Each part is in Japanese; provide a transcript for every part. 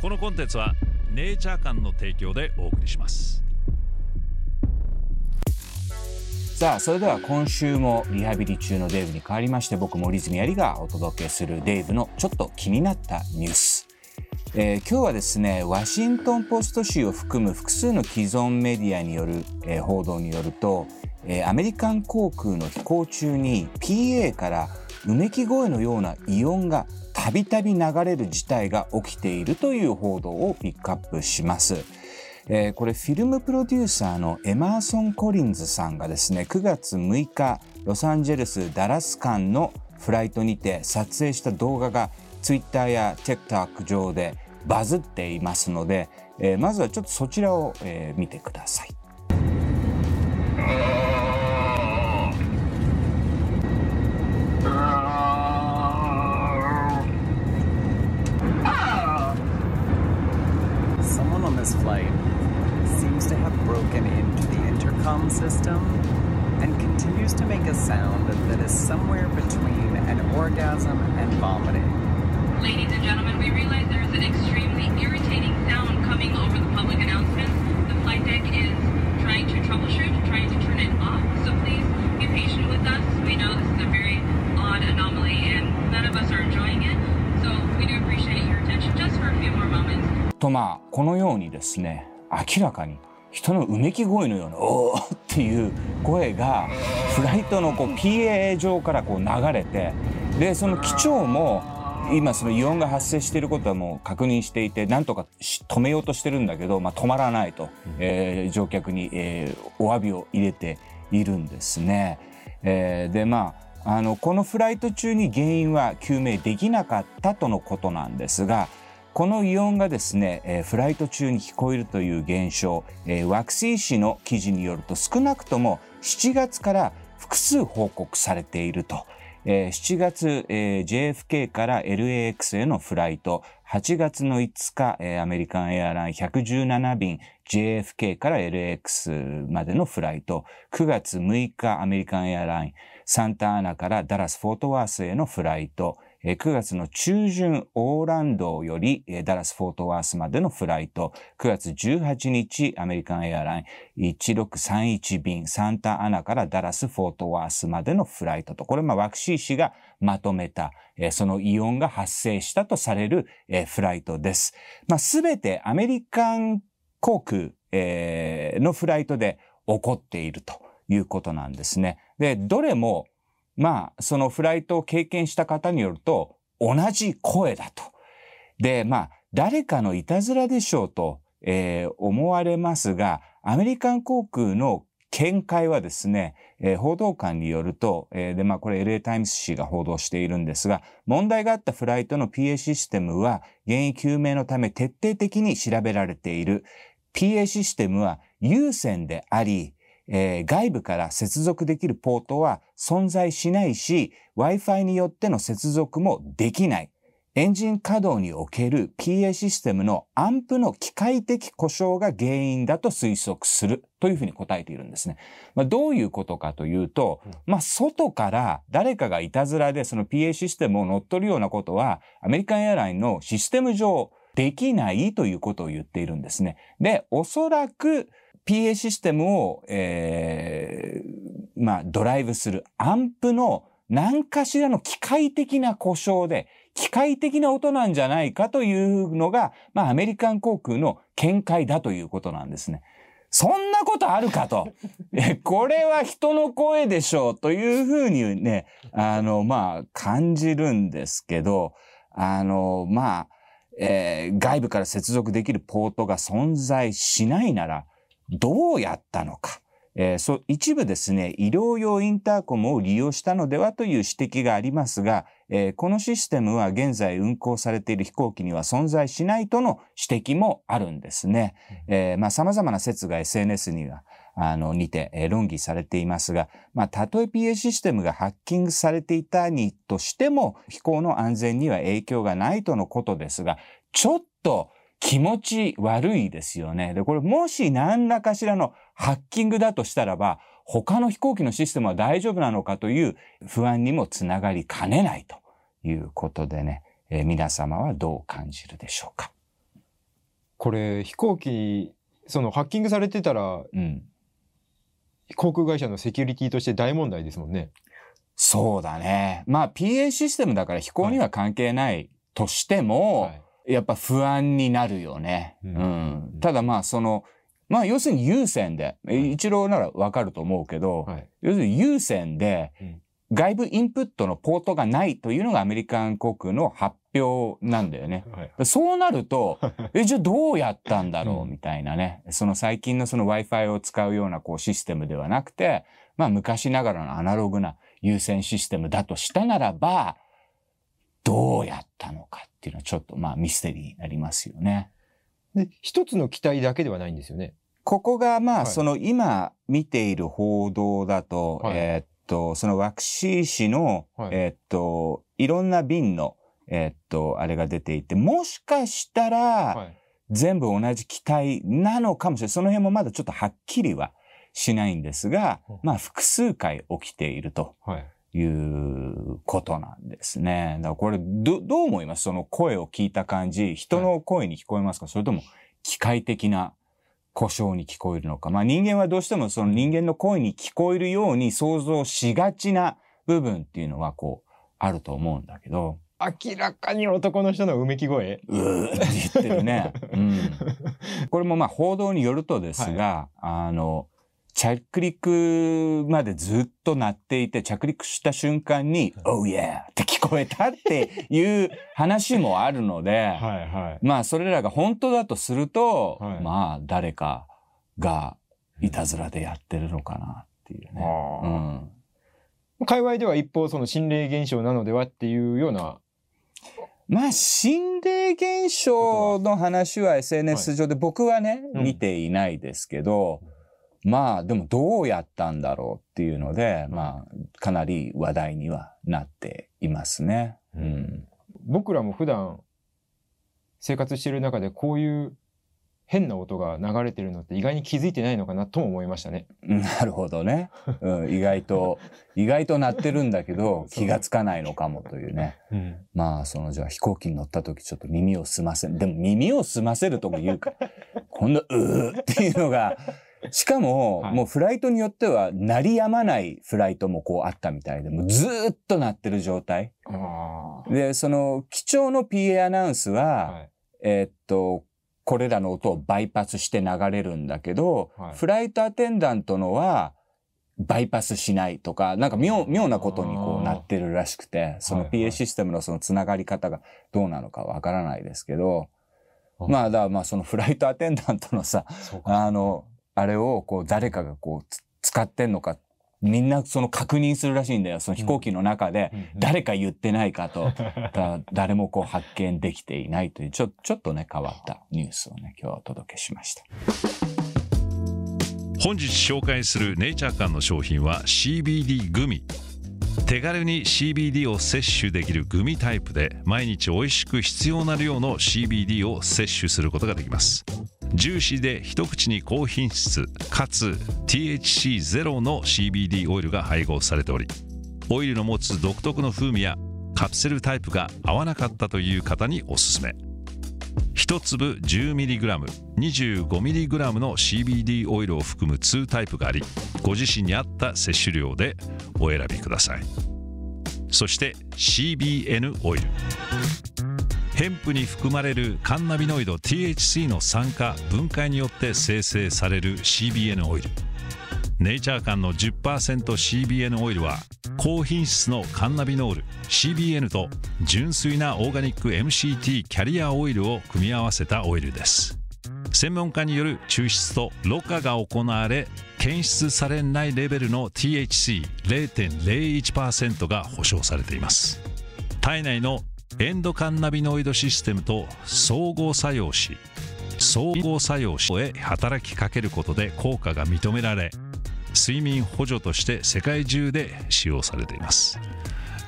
このコンテンツはネイチャー館の提供でお送りします。さあそれでは今週もリハビリ中のデーブに代わりまして僕森泉有がお届けするデーブのちょっと気になったニュース。えー、今日はですねワシントン・ポスト紙を含む複数の既存メディアによる、えー、報道によると、えー、アメリカン航空の飛行中に PA からうめき声のような異音がたびたび流れる事態が起きているという報道をピックアップします。えー、これフィルムプロデューサーのエマーソン・コリンズさんがですね9月6日ロサンゼルス・ダラス間のフライトにて撮影した動画がツイッターや TikTok 上でバズっていますので、えー、まずはちょっとそちらを、えー、見てください。intercom system and continues to make a sound that is somewhere between an orgasm and vomiting. Ladies and gentlemen, we realize there is an extremely irritating sound coming over the public announcements. The flight deck is trying to troubleshoot, trying to turn it off, so please be patient with us. We know this is a very odd anomaly and none of us are enjoying it, so we do appreciate your attention just for a few more moments. とまあこのようにですね明らかに 人のうめき声のような「おー」っていう声がフライトのこう PA 上からこう流れてでその機長も今その異音が発生していることはもう確認していてなんとか止めようとしてるんだけど、まあ、止まらないと、うん、えー、乗客に、えー、お詫びを入れているんですね。えー、でまああのこのフライト中に原因は究明できなかったとのことなんですがこの異音がですね、えー、フライト中に聞こえるという現象、えー、ワクシー氏の記事によると少なくとも7月から複数報告されていると。えー、7月、えー、JFK から LAX へのフライト、8月の5日、えー、アメリカンエアライン117便 JFK から LAX までのフライト、9月6日アメリカンエアラインサンタアナからダラス・フォートワースへのフライト、9月の中旬、オーランドよりダラス・フォートワースまでのフライト、9月18日、アメリカンエアライン1631便、サンタアナからダラス・フォートワースまでのフライトと、これ、ま、ワクシー氏がまとめた、そのイオンが発生したとされるフライトです。まあ、てアメリカン航空のフライトで起こっているということなんですね。で、どれもまあ、そのフライトを経験した方によると、同じ声だと。で、まあ、誰かのいたずらでしょうと、えー、思われますが、アメリカン航空の見解はですね、えー、報道官によると、えー、で、まあこれ LA タイムズ紙が報道しているんですが、問題があったフライトの PA システムは原因究明のため徹底的に調べられている。PA システムは有線であり、えー、外部から接続できるポートは存在しないし、Wi-Fi によっての接続もできない。エンジン稼働における PA システムのアンプの機械的故障が原因だと推測するというふうに答えているんですね。まあ、どういうことかというと、まあ、外から誰かがいたずらでその PA システムを乗っ取るようなことはアメリカンエアラインのシステム上できないということを言っているんですね。で、おそらく PA システムを、えー、まあ、ドライブするアンプの何かしらの機械的な故障で、機械的な音なんじゃないかというのが、まあ、アメリカン航空の見解だということなんですね。そんなことあるかと。これは人の声でしょうというふうにね、あの、まあ、感じるんですけど、あの、まあ、えー、外部から接続できるポートが存在しないなら、どうやったのか。えー、そ一部ですね、医療用インターコムを利用したのではという指摘がありますが、えー、このシステムは現在運航されている飛行機には存在しないとの指摘もあるんですね。えー、まあ様々な説が SNS にはあの、にて、えー、論議されていますが、まあ、たとえ PA システムがハッキングされていたにとしても、飛行の安全には影響がないとのことですが、ちょっと気持ち悪いですよね。で、これもし何らかしらのハッキングだとしたらば、他の飛行機のシステムは大丈夫なのかという不安にもつながりかねないということでね、えー、皆様はどう感じるでしょうか？これ飛行機そのハッキングされてたらうん。航空会社のセキュリティとして大問題ですもんね。そうだね。まあ PA システムだから飛行には関係ないとしても、はいやっぱ不安になるよね。ううんん。ただまあその、まあ要するに有線で、一郎ならわかると思うけど、はい要するに有線でうん外部インプットのポートがないというのがアメリカン航空の発表なんだよね。はいそうなると、え、じゃあどうやったんだろううんみたいなね。その最近のその Wi-Fi を使うようなこうシステムではなくて、まあ昔ながらのアナログな有線システムだとしたならば、どうやったのかっていうのはちょっとまあミステリーになりますよね。で一つの機体だけではないんですよね。ここがまあ、はい。その今見ている報道だと、はい。えーっと、そのワクシー市の、はい。えーっと、いろんな便の、えーっと、あれが出ていて、もしかしたら、はい。全部同じ機体なのかもしれない。その辺もまだちょっとはっきりはしないんですがうん、まあ複数回起きていると。はい。いうことなんですね。だからこれど、どう思います？その声を聞いた感じ、人の声に聞こえますか、それとも機械的な故障に聞こえるのか？まあ人間はどうしてもその人間の声に聞こえるように想像しがちな部分っていうのはこうあると思うんだけど、明らかに男の人のうめき声？うーって言ってるね。うん。これもまあ報道によるとですが、あの、着陸までずっと鳴っていて、着陸した瞬間に、Oh yeah! って聞こえたっていう話もあるので、はいはい。まあそれらが本当だとすると、はいまあ誰かがいたずらでやってるのかなっていうね。うん界隈では一方その心霊現象なのではっていうような。まあ、心霊現象の話は SNS 上で僕はね、うん見ていないですけど、まあ、でもどうやったんだろうっていうので、まあ、かなり話題にはなっていますね。うん。僕らも普段生活してる中でこういう変な音が流れてるのって意外に気づいてないのかなとも思いましたね。なるほどね。うん、意外と、意外と鳴ってるんだけど、気がつかないのかもというね。まあ、その、じゃあ飛行機に乗った時ちょっと耳を澄ませ、でも耳を澄ませるとも言うか。こんな、うーっていうのが、しかも、はい。もうフライトによっては、鳴りやまないフライトもこうあったみたいで、もうずーっと鳴ってる状態。あで、その、貴重の PA アナウンスは、はい。えーっと、これらの音をバイパスして流れるんだけど、はい。フライトアテンダントのは、バイパスしないとか、なんか妙、妙なことにこうなってるらしくて、そのはいはい。PA システムのそのつながり方がどうなのかわからないですけど、あまあ、だからまあそのフライトアテンダントのさ。あの、あれをこう誰かがこうつ使ってんのか、みんなその確認するらしいんだよ。その飛行機の中で、誰か言ってないかと。だ誰もこう発見できていないという、ちょ、ちょっとね、変わったニュースをね、今日はお届けしました。本日紹介するネイチャー館の商品は CBD グミ。手軽に CBD を摂取できるグミタイプで毎日美味しく必要な量の CBD を摂取することができますジューシーで一口に高品質かつ THC ゼロの CBD オイルが配合されておりオイルの持つ独特の風味やカプセルタイプが合わなかったという方におすすめ1粒 10mg、25mg の CBD オイルを含む2タイプがあり、ご自身に合った摂取量でお選びください。そして CBN オイル。ヘンプに含まれるカンナビノイド THC の酸化分解によって生成される CBN オイル。ネイチャー間の 10%CBN オイルは高品質のカンナビノール CBN と純粋なオーガニック MCT キャリアオイルを組み合わせたオイルです。専門家による抽出とろ過が行われ検出されないレベルの THC0.01% が保証されています。体内のエンドカンナビノイドシステムと相互作用し相互作用しへ働きかけることで効果が認められ睡眠補助として世界中で使用されています。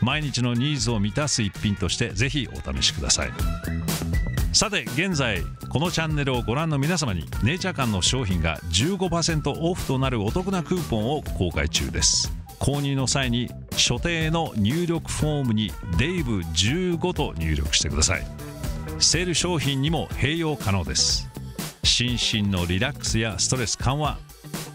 毎日のニーズを満たす一品としてぜひお試しください。さて現在このチャンネルをご覧の皆様にネイチャー館の商品が15%オフとなるお得なクーポンを公開中です。購入の際に所定の入力フォームにデイブ15と入力してください。セール商品にも併用可能です。心身のリラックスやストレス緩和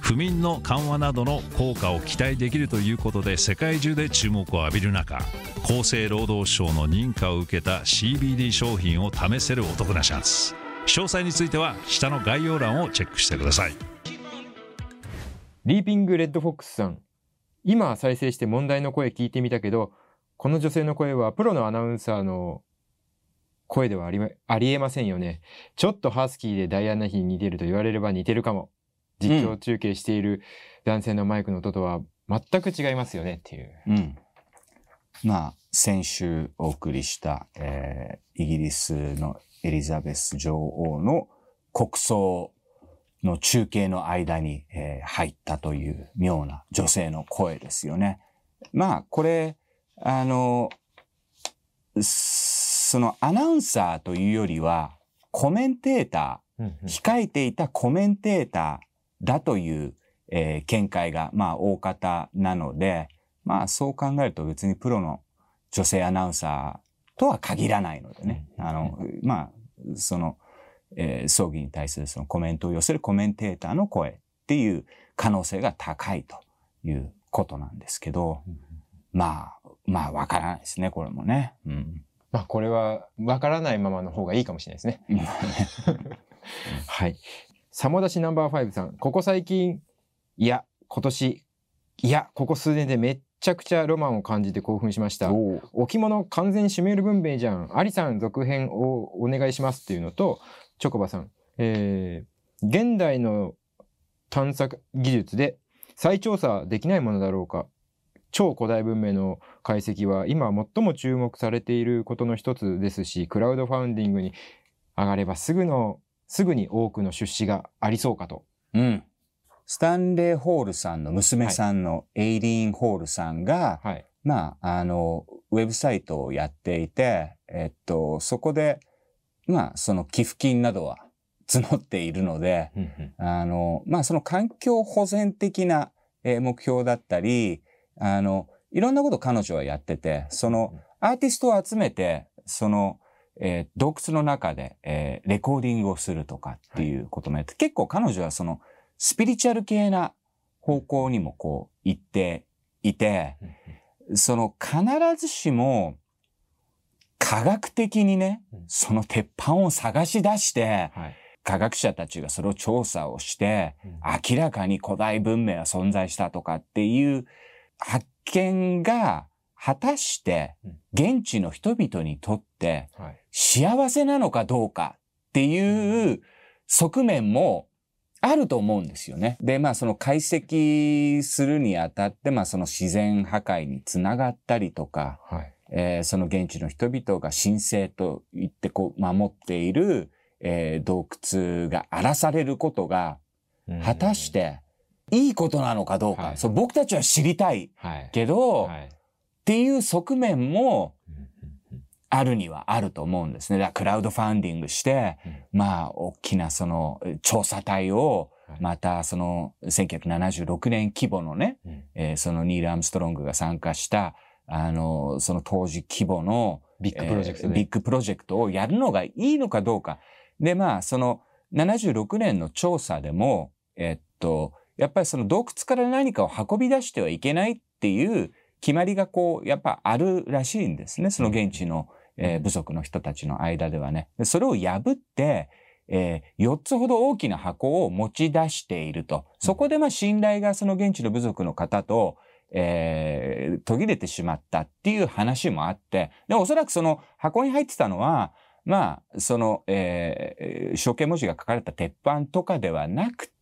不眠の緩和などの効果を期待できるということで世界中で注目を浴びる中厚生労働省の認可を受けた CBD 商品を試せるお得なチャンス詳細については下の概要欄をチェックしてください。リーピングレッドフォックスさん。今再生して問題の声聞いてみたけど、この女性の声はプロのアナウンサーの声ではありありえませんよね。ちょっとハスキーでダイアナ妃に似てると言われれば似てるかも。実況中継している男性のマイクの音とは全く違いますよねっていう。うん。まあ、先週お送りした、えーイギリスのエリザベス女王の国葬の中継の間に、えー入ったという妙な女性の声ですよね。まあ、これ、あの、そのアナウンサーというよりは、コメンテーター、控えていたコメンテーターだという、えー見解が、まあ、大方なので、まあ、そう考えると別にプロの女性アナウンサーとは限らないのでね。あの、まあ、その、えー葬儀に対するそのコメントを寄せるコメンテーターの声っていう可能性が高いということなんですけど、まあ、まあ、わからないですね、これもね。うん。まあこれはわからないままの方がいいかもしれないですね。はい。サモダシナンバーファイブさん。ここ最近、いや、今年、いや、ここ数年でめっちゃくちゃロマンを感じて興奮しました。置物完全シュメール文明じゃん。アリさん続編をお願いしますっていうのと、チョコバさん。えー、現代の探索技術で再調査できないものだろうか。超古代文明の解析は今最も注目されていることの一つですし、クラウドファウンディングに上がればすぐの、すぐに多くの出資がありそうかと。うん。スタンレー・ホールさんの娘さんのエイリーン・ホールさんが、はい。まあ、あの、ウェブサイトをやっていて、えっと、そこで、まあ、その寄付金などは募っているので、あの、まあ、その環境保全的なえー目標だったり、あの、いろんなこと彼女はやってて、その、アーティストを集めて、その、えー洞窟の中で、えーレコーディングをするとかっていうこともやって、結構彼女はその、スピリチュアル系な方向にもこう、行っていて、その、必ずしも、科学的にねうん、その鉄板を探し出して、はい。科学者たちがそれを調査をして、うん。明らかに古代文明は存在したとかっていう発見が果たしてうん。現地の人々にとってはい。幸せなのかどうかっていう側面もあると思うんですよね。で、まあその解析するにあたって、まあその自然破壊につながったりとか、はい。えーその現地の人々が神聖と言ってこう守っている、えー洞窟が荒らされることが果たし、ていいことなのかどうか、はいそう僕たちは知りたいはい。けど、っはい。ていう側面もうんあるにはあると思うんですね。だからクラウドファンディングして、うんまあ大きなそのえー調査隊をはいまたその1976年規模のね、うんえーそのニール・アームストロングが参加したあのその当時規模のビッグプロジェクトで。えービッグプロジェクトをやるのがいいのかどうか。で、まあ、その76年の調査でも、えっと、やっぱりその洞窟から何かを運び出してはいけないっていう決まりがこう、やっぱあるらしいんですね。その現地の、えー部族の人たちの間ではね。でそれを破って、え4つほど大きな箱を持ち出していると。そこでまあ信頼がその現地の部族の方と、えー途切れてしまったっていう話もあって、で、おそらくその箱に入ってたのは、まあ、その、えー象形文字が書かれた鉄板とかではなくて、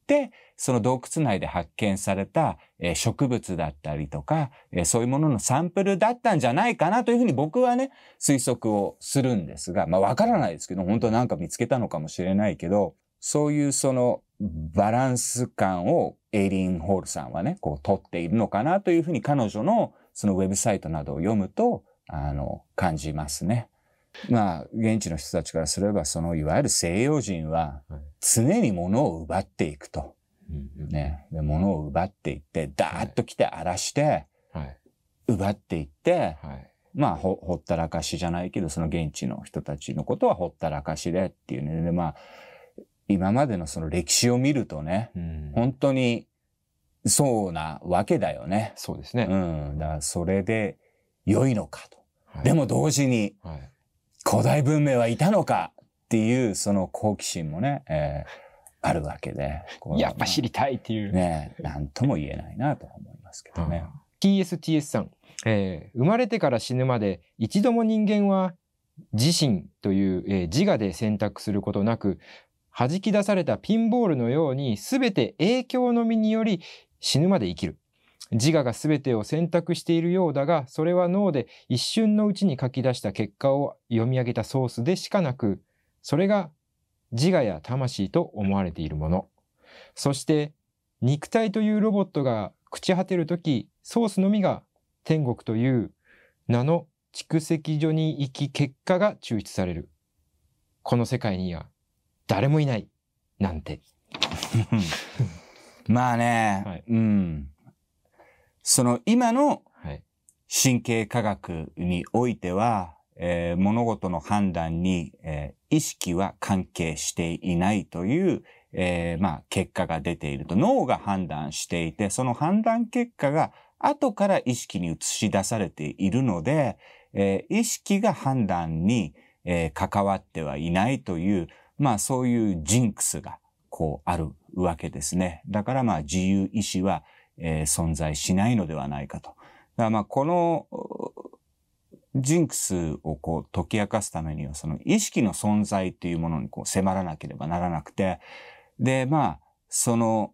その洞窟内で発見された、え植物だったりとか、えそういうもののサンプルだったんじゃないかなというふうに僕はね、推測をするんですが、まあわからないですけど、本当なんか見つけたのかもしれないけど、そういうそのバランス感をエイリン・ホールさんはね、こう取っているのかなというふうに彼女のそのウェブサイトなどを読むと、あの、感じますね。まあ、現地の人たちからすれば、そのいわゆる西洋人ははい常に物を奪っていくと。ね。で物を奪っていって、ダーッと来て荒らして、はい。奪っていって、はい。まあほ、ほったらかしじゃないけど、その現地の人たちのことはほったらかしでっていうね。で、まあ、今までのその歴史を見るとね、うん本当にそうなわけだよね。そうですね。うん。だからそれで良いのかと。はいでも同時にはい古代文明はいたのかっていうその好奇心もね、えーあるわけで。やっぱ知りたいっていう。ねえ、なんとも言えないなと思いますけどね。TSTS さん、えー生まれてから死ぬまで一度も人間は自身という、えー自我で選択することなく弾き出されたピンボールのように全て影響のみにより死ぬまで生きる。自我が全てを選択しているようだが、それは脳で一瞬のうちに書き出した結果を読み上げたソースでしかなく、それが自我や魂と思われているもの。そして、肉体というロボットが朽ち果てるとき、ソースのみが天国という名の蓄積所に行き結果が抽出される。この世界には誰もいない。なんて。まあね、はいうん。その今のはい。神経科学においては、えー物事の判断に、えー意識は関係していないという、えーまあ、結果が出ていると。脳が判断していて、その判断結果が後から意識に映し出されているので、えー意識が判断に、えー関わってはいないという、まあそういうジンクスがこうあるわけですね。だからまあ自由意志は、えー存在しないのではないかと。だからまあこのジンクスをこう解き明かすためにはその意識の存在っていうものにこう迫らなければならなくて、でまあその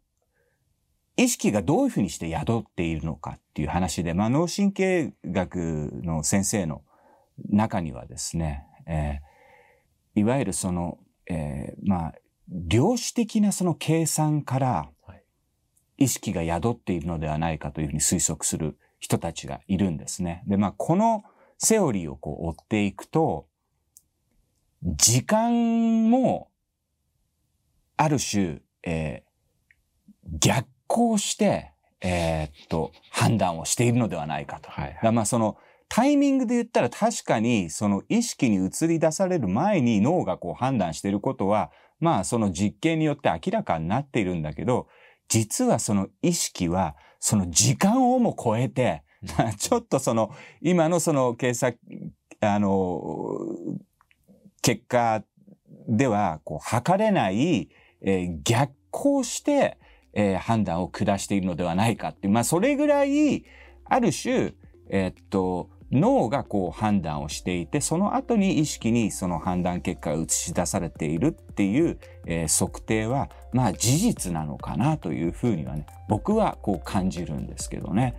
意識がどういうふうにして宿っているのかっていう話で、まあ脳神経学の先生の中にはですね、えーいわゆるその、えーまあ量子的なその計算から意識が宿っているのではないかというふうに推測する人たちがいるんですね。で、まあこのセオリーをこう追っていくと、時間もある種、えー逆行して、えーっと、判断をしているのではないかと。はいだからまあそのタイミングで言ったら確かにその意識に移り出される前に脳がこう判断していることはまあその実験によって明らかになっているんだけど実はその意識はその時間をも超えて ちょっとその今のその計算あの結果ではこう測れない、えー逆行して、えー判断を下しているのではないかっていう。まあそれぐらいある種えーっと脳がこう判断をしていてその後に意識にその判断結果が映し出されているっていう、えー測定はまあ事実なのかなというふうにはね僕はこう感じるんですけどね。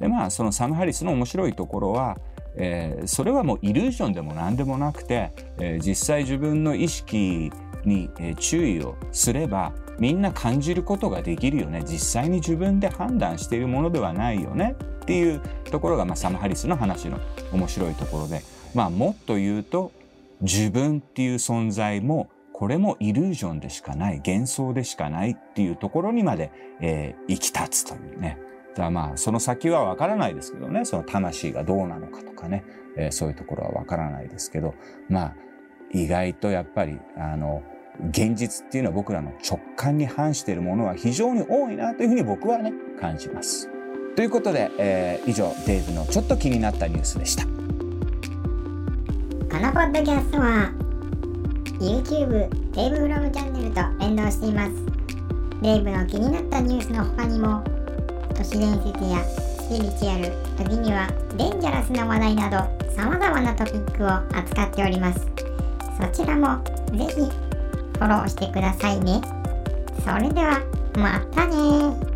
でまあそのサム・ハリスの面白いところは、えーそれはもうイリュージョンでも何でもなくて、えー実際自分の意識に、え注意をすればみんな感じることができるよね。実際に自分で判断しているものではないよね。っていうところが、まあ、サム・ハリスの話の面白いところで、まあ、もっと言うと自分っていう存在もこれもイリュージョンでしかない。幻想でしかない。っていうところにまで、えー、生き立つというね。だからまあその先はわからないですけどね。その魂がどうなのかとかね、えーそういうところはわからないですけど。まあ意外とやっぱりあの現実っていうのは僕らの直感に反しているものは非常に多いなというふうに僕はね感じます。ということで、えー以上デイブのちょっと気になったニュースでした。このポッドキャストは YouTube デイブフロムチャンネルと連動していますデイブの気になったニュースの他にも都市伝説やスピリチュアル時にはデンジャラスな話題など様々なトピックを扱っておりますそちらもぜひフォローしてくださいね。それではまたね